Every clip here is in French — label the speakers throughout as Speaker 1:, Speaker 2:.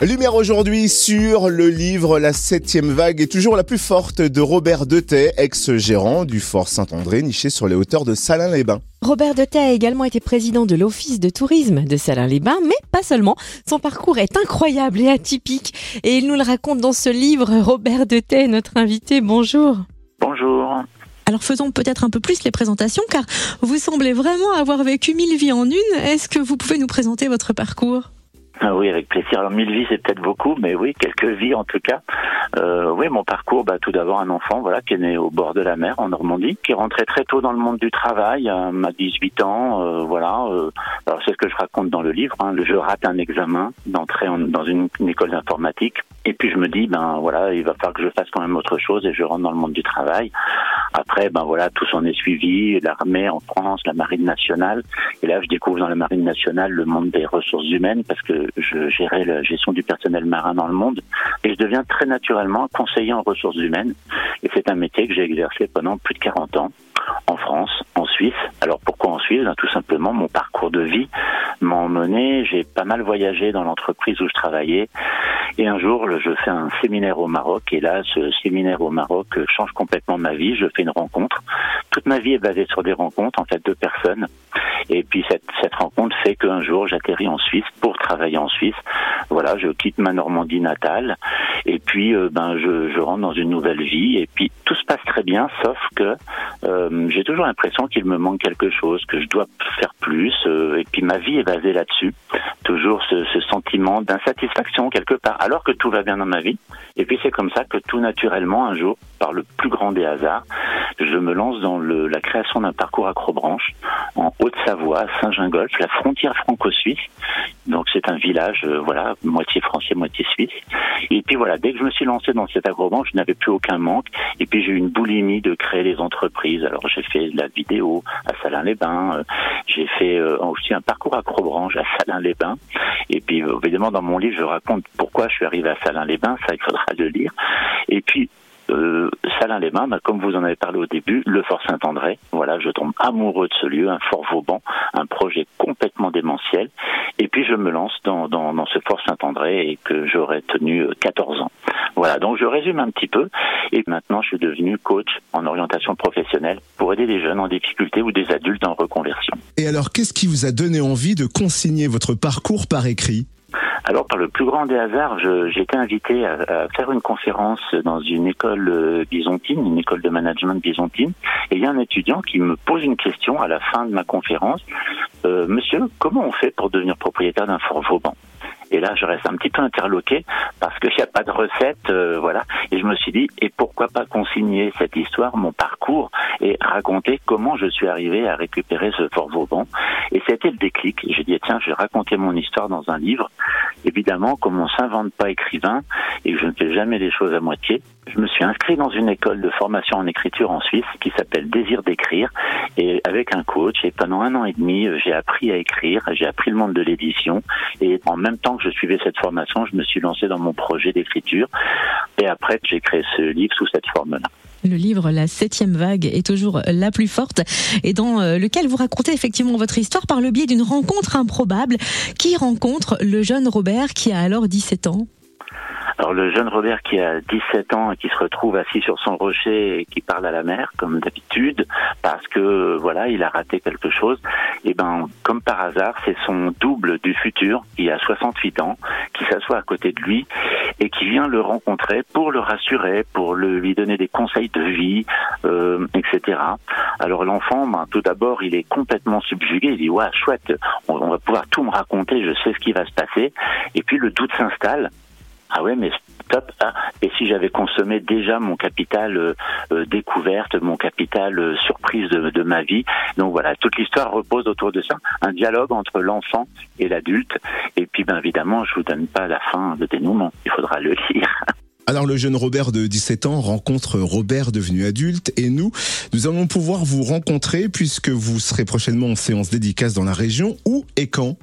Speaker 1: Lumière aujourd'hui sur le livre La septième vague est toujours la plus forte de Robert Detay, ex-gérant du Fort Saint-André, niché sur les hauteurs de Salins-les-Bains.
Speaker 2: Robert Detay a également été président de l'Office de tourisme de Salins-les-Bains, mais pas seulement. Son parcours est incroyable et atypique, et il nous le raconte dans ce livre. Robert Detay, notre invité, bonjour.
Speaker 3: Bonjour.
Speaker 2: Alors faisons peut-être un peu plus les présentations, car vous semblez vraiment avoir vécu mille vies en une. Est-ce que vous pouvez nous présenter votre parcours?
Speaker 3: Ah oui, avec plaisir. Alors mille vies, c'est peut-être beaucoup, mais oui, quelques vies en tout cas. Euh, oui, mon parcours, bah, tout d'abord un enfant, voilà, qui est né au bord de la mer en Normandie, qui rentré très tôt dans le monde du travail, à 18 ans, euh, voilà. Euh, alors c'est ce que je raconte dans le livre. Hein, je rate un examen d'entrée dans une, école d'informatique, et puis je me dis, ben voilà, il va falloir que je fasse quand même autre chose, et je rentre dans le monde du travail. Après, ben voilà, tout s'en est suivi, l'armée en France, la marine nationale, et là je découvre dans la marine nationale le monde des ressources humaines parce que je gérais la gestion du personnel marin dans le monde. Et je deviens très naturellement conseiller en ressources humaines. Et c'est un métier que j'ai exercé pendant plus de 40 ans en France, en Suisse. Alors pourquoi en Suisse? Ben, Tout simplement, mon parcours de vie m'a emmené. J'ai pas mal voyagé dans l'entreprise où je travaillais. Et un jour, je fais un séminaire au Maroc. Et là, ce séminaire au Maroc change complètement ma vie. Je fais une rencontre. Toute ma vie est basée sur des rencontres, en fait, de personnes. Et puis cette, cette rencontre fait qu'un jour, j'atterris en Suisse pour travailler en Suisse. Voilà, je quitte ma Normandie natale. Et puis, euh, ben, je, je rentre dans une nouvelle vie. Et puis, se passe très bien, sauf que euh, j'ai toujours l'impression qu'il me manque quelque chose, que je dois faire plus. Euh, et puis, ma vie est basée là-dessus. Toujours ce, sentiment d'insatisfaction quelque part, alors que tout va bien dans ma vie. Et puis, c'est comme ça que tout naturellement, un jour, par le plus grand des hasards, je me lance dans la création d'un parcours acrobranche en Haute-Savoie, Saint-Gingolf, la frontière franco-suisse. Donc c'est un village, euh, voilà, moitié français, moitié suisse. Et puis voilà, dès que je me suis lancé dans cet acrobranche, je n'avais plus aucun manque. Et puis j'ai une boulimie de créer des entreprises. Alors j'ai fait de la vidéo à Salins-les-Bains, euh, j'ai fait euh, aussi un parcours acrobranche à Salins-les-Bains. Et puis évidemment dans mon livre, je raconte pourquoi je suis arrivé à Salins-les-Bains. Ça, il faudra le lire. Et puis euh, Salins-les-Bains, bah, comme vous en avez parlé au début, le Fort Saint-André. Voilà, je tombe amoureux de ce lieu, un Fort Vauban, un projet complètement démentiel. Et puis je me lance dans, dans, dans ce Fort Saint-André et que j'aurais tenu 14 euh, ans. Voilà, donc je résume un petit peu. Et maintenant, je suis devenu coach en orientation professionnelle pour aider des jeunes en difficulté ou des adultes en reconversion.
Speaker 1: Et alors, qu'est-ce qui vous a donné envie de consigner votre parcours par écrit?
Speaker 3: Alors, par le plus grand des hasards, j'ai été invité à, faire une conférence dans une école euh, byzantine, une école de management byzantine. Et il y a un étudiant qui me pose une question à la fin de ma conférence. Euh, Monsieur, comment on fait pour devenir propriétaire d'un fort Vauban et là, je reste un petit peu interloqué parce qu'il n'y a pas de recette, euh, voilà. Et je me suis dit, et pourquoi pas consigner cette histoire, mon parcours, et raconter comment je suis arrivé à récupérer ce Fort Vauban. Et c'était le déclic. J'ai dit, tiens, je vais raconter mon histoire dans un livre. Évidemment, comme on s'invente pas écrivain et que je ne fais jamais les choses à moitié, je me suis inscrit dans une école de formation en écriture en Suisse qui s'appelle Désir d'écrire. Et avec un coach et pendant un an et demi j'ai appris à écrire, j'ai appris le monde de l'édition. Et en même temps que je suivais cette formation, je me suis lancé dans mon projet d'écriture. Et après j'ai créé ce livre sous cette forme-là.
Speaker 2: Le livre La septième vague est toujours la plus forte et dans euh, lequel vous racontez effectivement votre histoire par le biais d'une rencontre improbable qui rencontre le jeune Robert qui a alors 17 ans.
Speaker 3: Alors le jeune Robert qui a 17 ans et qui se retrouve assis sur son rocher et qui parle à la mer comme d'habitude parce que voilà il a raté quelque chose. Et eh ben comme par hasard c'est son double du futur qui a 68 ans qui s'assoit à côté de lui et qui vient le rencontrer pour le rassurer, pour le, lui donner des conseils de vie, euh, etc. Alors l'enfant, ben, tout d'abord, il est complètement subjugué. Il dit ouais chouette, on, on va pouvoir tout me raconter, je sais ce qui va se passer. Et puis le doute s'installe ah ouais, mais Ah, et si j'avais consommé déjà mon capital euh, euh, découverte, mon capital euh, surprise de, ma vie. Donc voilà, toute l'histoire repose autour de ça. Un dialogue entre l'enfant et l'adulte. Et puis, ben évidemment, je vous donne pas la fin de dénouement. Il faudra le lire.
Speaker 1: Alors le jeune Robert de 17 ans rencontre Robert devenu adulte et nous, nous allons pouvoir vous rencontrer puisque vous serez prochainement en séance dédicace dans la région. Où et quand?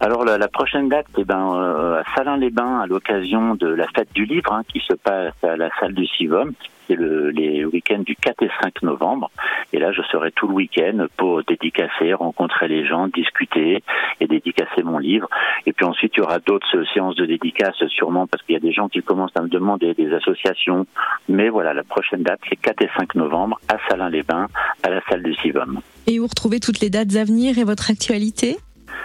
Speaker 3: Alors la, la prochaine date, eh ben euh, à Salins-les-Bains, à l'occasion de la fête du livre hein, qui se passe à la salle du Sivom, c'est le, les week-ends du 4 et 5 novembre. Et là, je serai tout le week-end pour dédicacer, rencontrer les gens, discuter et dédicacer mon livre. Et puis ensuite, il y aura d'autres séances de dédicaces, sûrement parce qu'il y a des gens qui commencent à me demander des associations. Mais voilà, la prochaine date, c'est 4 et 5 novembre à Salins-les-Bains, à la salle du Sivom.
Speaker 2: Et où retrouvez toutes les dates à venir et votre actualité?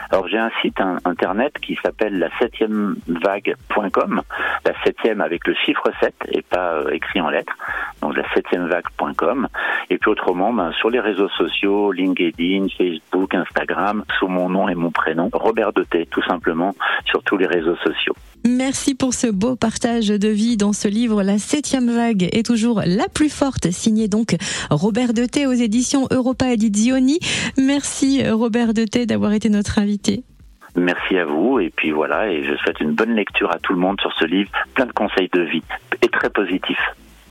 Speaker 3: Alors j'ai un site internet qui s'appelle la septième vague.com, la septième avec le chiffre 7 et pas euh, écrit en lettres, donc la septième vague.com. Et puis autrement, ben, sur les réseaux sociaux, LinkedIn, Facebook, Instagram, sous mon nom et mon prénom, Robert Deté, tout simplement, sur tous les réseaux sociaux.
Speaker 2: Merci pour ce beau partage de vie dans ce livre. La septième vague est toujours la plus forte, signé donc Robert Deté aux éditions Europa Edizioni. Merci Robert Deté d'avoir été notre invité.
Speaker 3: Merci à vous et puis voilà et je souhaite une bonne lecture à tout le monde sur ce livre, plein de conseils de vie et très positifs.